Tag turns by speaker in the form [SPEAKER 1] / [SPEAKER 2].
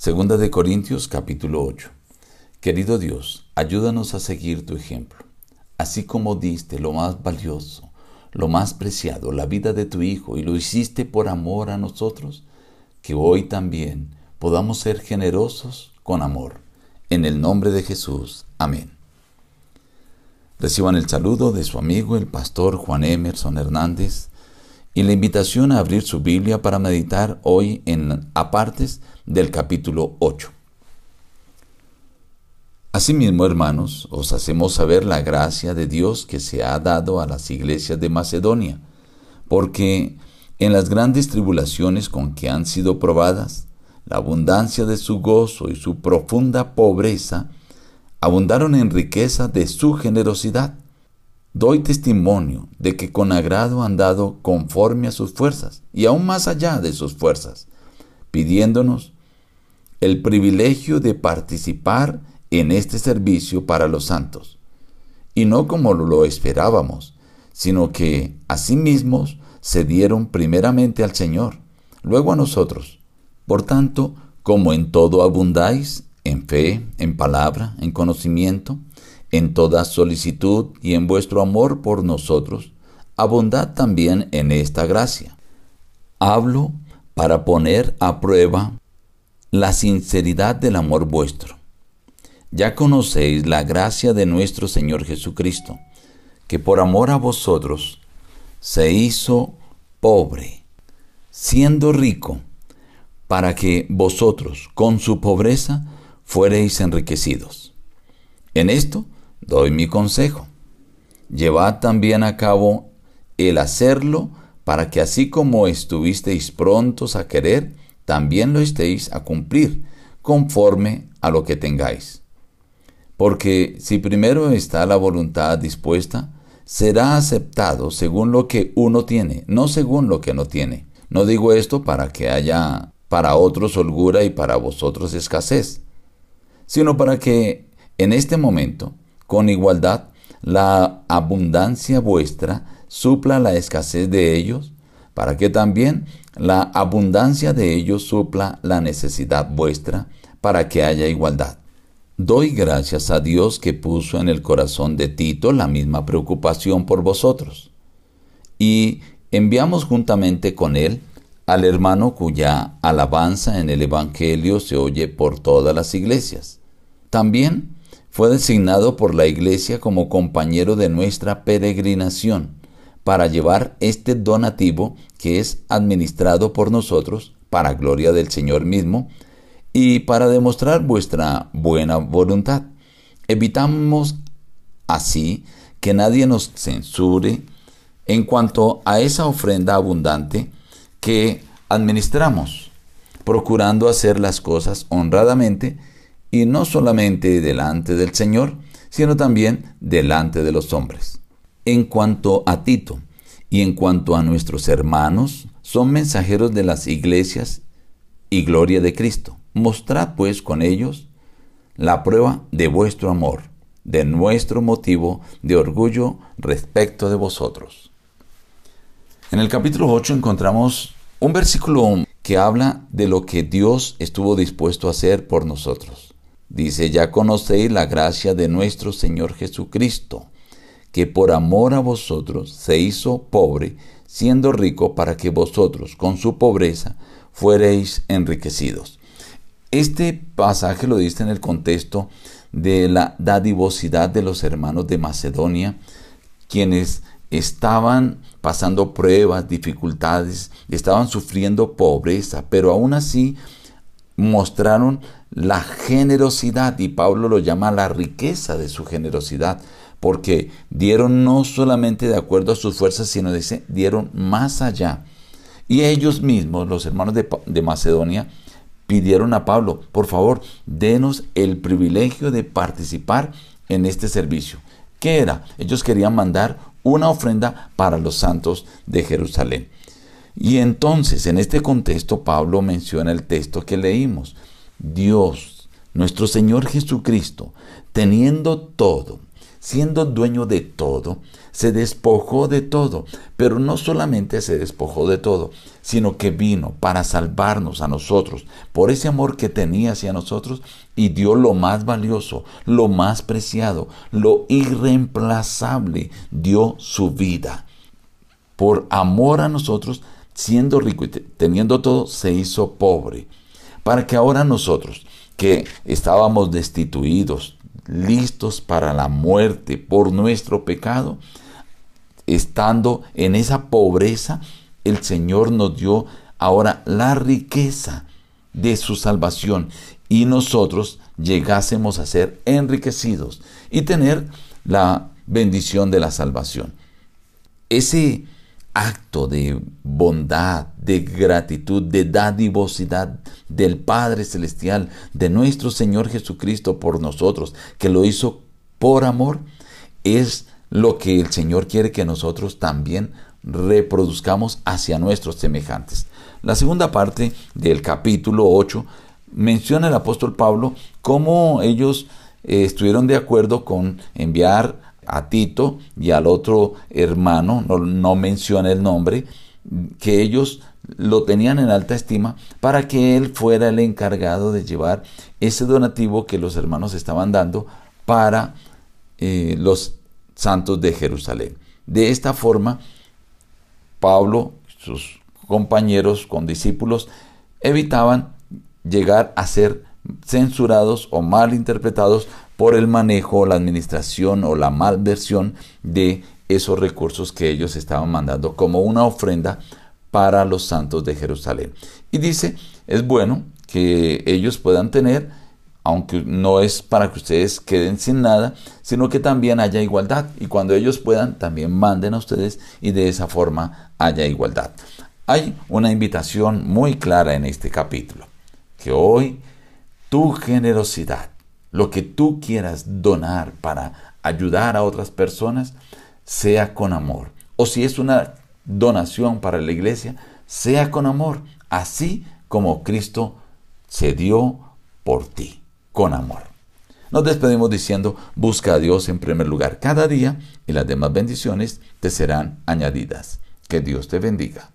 [SPEAKER 1] Segunda de Corintios capítulo 8. Querido Dios, ayúdanos a seguir tu ejemplo. Así como diste lo más valioso, lo más preciado, la vida de tu Hijo, y lo hiciste por amor a nosotros, que hoy también podamos ser generosos con amor. En el nombre de Jesús. Amén. Reciban el saludo de su amigo el pastor Juan Emerson Hernández y la invitación a abrir su Biblia para meditar hoy en apartes del capítulo 8. Asimismo, hermanos, os hacemos saber la gracia de Dios que se ha dado a las iglesias de Macedonia, porque en las grandes tribulaciones con que han sido probadas, la abundancia de su gozo y su profunda pobreza abundaron en riqueza de su generosidad Doy testimonio de que con agrado han dado conforme a sus fuerzas y aún más allá de sus fuerzas, pidiéndonos el privilegio de participar en este servicio para los santos, y no como lo esperábamos, sino que asimismo se dieron primeramente al Señor, luego a nosotros. Por tanto, como en todo abundáis, en fe, en palabra, en conocimiento, en toda solicitud y en vuestro amor por nosotros, abundad también en esta gracia. Hablo para poner a prueba la sinceridad del amor vuestro. Ya conocéis la gracia de nuestro Señor Jesucristo, que por amor a vosotros se hizo pobre, siendo rico, para que vosotros con su pobreza fuereis enriquecidos. En esto doy mi consejo. Llevad también a cabo el hacerlo para que así como estuvisteis prontos a querer, también lo estéis a cumplir, conforme a lo que tengáis. Porque si primero está la voluntad dispuesta, será aceptado según lo que uno tiene, no según lo que no tiene. No digo esto para que haya para otros holgura y para vosotros escasez, sino para que en este momento con igualdad la abundancia vuestra supla la escasez de ellos, para que también la abundancia de ellos supla la necesidad vuestra, para que haya igualdad. Doy gracias a Dios que puso en el corazón de Tito la misma preocupación por vosotros. Y enviamos juntamente con él al hermano cuya alabanza en el Evangelio se oye por todas las iglesias. También fue designado por la Iglesia como compañero de nuestra peregrinación para llevar este donativo que es administrado por nosotros para gloria del Señor mismo y para demostrar vuestra buena voluntad. Evitamos así que nadie nos censure en cuanto a esa ofrenda abundante que administramos, procurando hacer las cosas honradamente y no solamente delante del Señor, sino también delante de los hombres. En cuanto a Tito y en cuanto a nuestros hermanos, son mensajeros de las iglesias y gloria de Cristo. Mostrad pues con ellos la prueba de vuestro amor, de nuestro motivo de orgullo respecto de vosotros. En el capítulo 8 encontramos un versículo que habla de lo que Dios estuvo dispuesto a hacer por nosotros. Dice, ya conocéis la gracia de nuestro Señor Jesucristo, que por amor a vosotros se hizo pobre, siendo rico para que vosotros con su pobreza fuereis enriquecidos. Este pasaje lo dice en el contexto de la dadivosidad de los hermanos de Macedonia, quienes estaban pasando pruebas, dificultades, estaban sufriendo pobreza, pero aún así mostraron la generosidad y Pablo lo llama la riqueza de su generosidad porque dieron no solamente de acuerdo a sus fuerzas, sino dice, dieron más allá. Y ellos mismos, los hermanos de, de Macedonia, pidieron a Pablo, por favor, denos el privilegio de participar en este servicio. ¿Qué era? Ellos querían mandar una ofrenda para los santos de Jerusalén. Y entonces, en este contexto, Pablo menciona el texto que leímos. Dios, nuestro Señor Jesucristo, teniendo todo, siendo dueño de todo, se despojó de todo, pero no solamente se despojó de todo, sino que vino para salvarnos a nosotros por ese amor que tenía hacia nosotros y dio lo más valioso, lo más preciado, lo irreemplazable, dio su vida. Por amor a nosotros, siendo rico y teniendo todo, se hizo pobre, para que ahora nosotros, que estábamos destituidos, listos para la muerte por nuestro pecado, estando en esa pobreza, el Señor nos dio ahora la riqueza de su salvación y nosotros llegásemos a ser enriquecidos y tener la bendición de la salvación. Ese acto de bondad, de gratitud, de dadivosidad del Padre Celestial, de nuestro Señor Jesucristo por nosotros, que lo hizo por amor, es lo que el Señor quiere que nosotros también reproduzcamos hacia nuestros semejantes. La segunda parte del capítulo 8 menciona el apóstol Pablo cómo ellos eh, estuvieron de acuerdo con enviar a Tito y al otro hermano, no, no menciona el nombre, que ellos lo tenían en alta estima para que él fuera el encargado de llevar ese donativo que los hermanos estaban dando para eh, los santos de Jerusalén. De esta forma, Pablo, sus compañeros, con discípulos, evitaban llegar a ser censurados o mal interpretados por el manejo, la administración o la malversión de esos recursos que ellos estaban mandando como una ofrenda para los santos de Jerusalén. Y dice, es bueno que ellos puedan tener, aunque no es para que ustedes queden sin nada, sino que también haya igualdad. Y cuando ellos puedan, también manden a ustedes y de esa forma haya igualdad. Hay una invitación muy clara en este capítulo, que hoy tu generosidad, lo que tú quieras donar para ayudar a otras personas, sea con amor. O si es una donación para la iglesia, sea con amor, así como Cristo se dio por ti, con amor. Nos despedimos diciendo, busca a Dios en primer lugar cada día y las demás bendiciones te serán añadidas. Que Dios te bendiga.